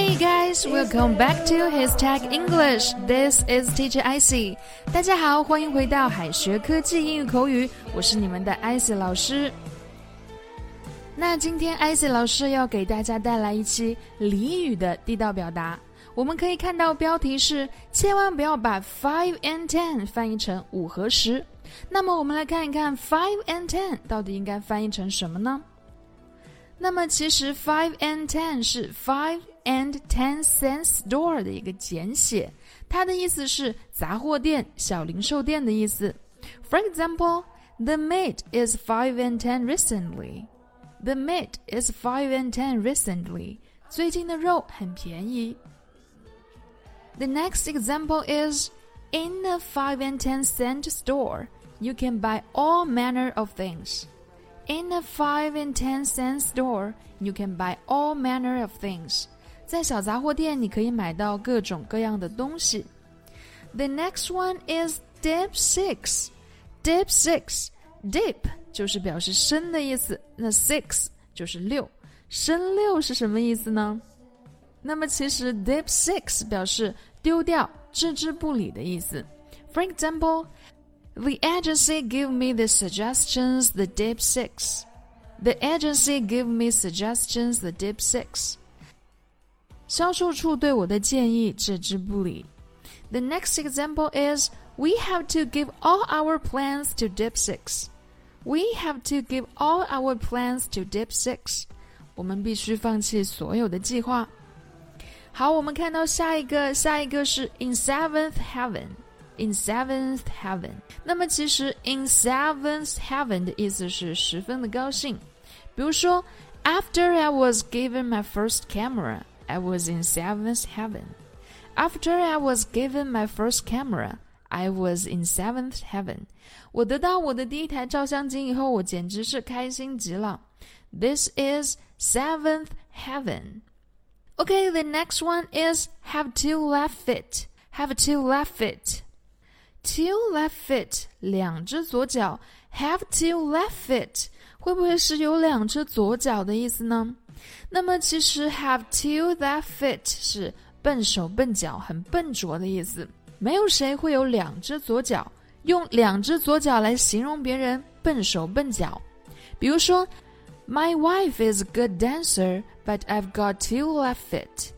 Hey guys, welcome back to His Tech English. This is Teacher Icy. 大家好，欢迎回到海学科技英语口语，我是你们的 Icy 老师。那今天 Icy 老师要给大家带来一期俚语的地道表达。我们可以看到标题是“千万不要把 five and ten 翻译成五和十”。那么我们来看一看 five and ten 到底应该翻译成什么呢？那么其实 five and ten 是 five and ten cents store 的一个简写，它的意思是杂货店、小零售店的意思。For example, the meat is five and ten recently. The meat is five and ten recently. 最近的肉很便宜。The next example is in a five and ten cent store, you can buy all manner of things. In a five and ten cent store, you can buy all manner of things. 在小杂货店，你可以买到各种各样的东西。The next one is dip six. Dip six. Dip 就是表示深的意思，那 six 就是六，深六是什么意思呢？那么其实 dip six 表示丢掉、置之不理的意思。For example. The agency give me the suggestions the deep six. The agency give me suggestions the deep six. 销售处对我的建议置之不理。The next example is we have to give all our plans to Deep Six. We have to give all our plans to Deep Six. 我们必须放弃所有的计划。好，我们看到下一个，下一个是 in seventh heaven。In seventh heaven，那么其实 in seventh heaven 的意思是十分的高兴。比如说，After I was given my first camera, I was in seventh heaven. After I was given my first camera, I was in seventh heaven. 我得到我的第一台照相机以后，我简直是开心极了。This is seventh heaven. Okay, the next one is have two left feet. Have two left feet. Two left feet，两只左脚；have two left feet，会不会是有两只左脚的意思呢？ 那么其实 have two left feet 是笨手笨脚、很笨拙的意思。没有谁会有两只左脚，用两只左脚来形容别人笨手笨脚。比如说，My wife is a good dancer, but I've got two left feet.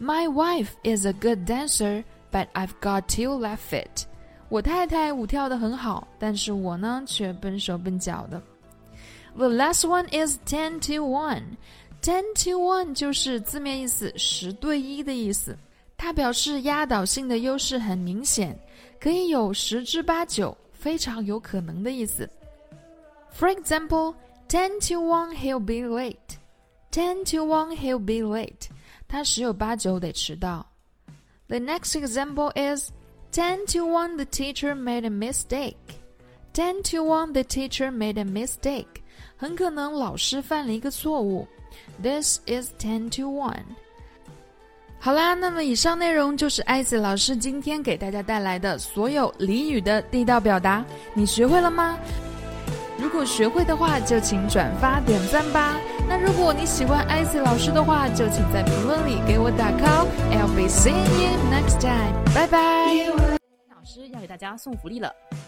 My wife is a good dancer, but I've got two left feet. 我太太舞跳的很好，但是我呢却笨手笨脚的。The last one is ten to one. Ten to one 就是字面意思十对一的意思，它表示压倒性的优势很明显，可以有十之八九，非常有可能的意思。For example, ten to one he'll be late. Ten to one he'll be late. 他十有八九得迟到。The next example is Ten to one, the teacher made a mistake. Ten to one, the teacher made a mistake. 很可能老师犯了一个错误。This is ten to one. 好啦，那么以上内容就是艾斯老师今天给大家带来的所有俚语的地道表达，你学会了吗？如果学会的话，就请转发点赞吧。那如果你喜欢艾斯老师的话，就请在评论里给我打 call。I'll be seeing you next time. 拜拜。老师要给大家送福利了，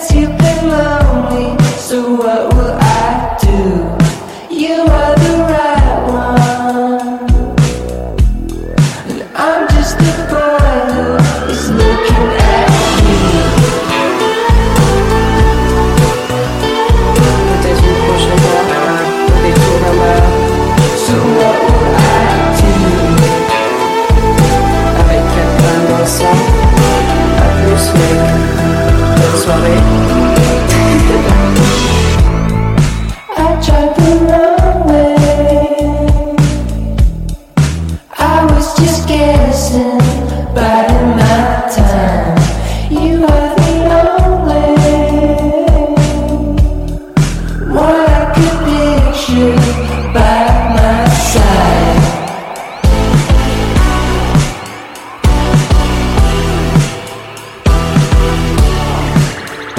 since you've been lonely. So what?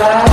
다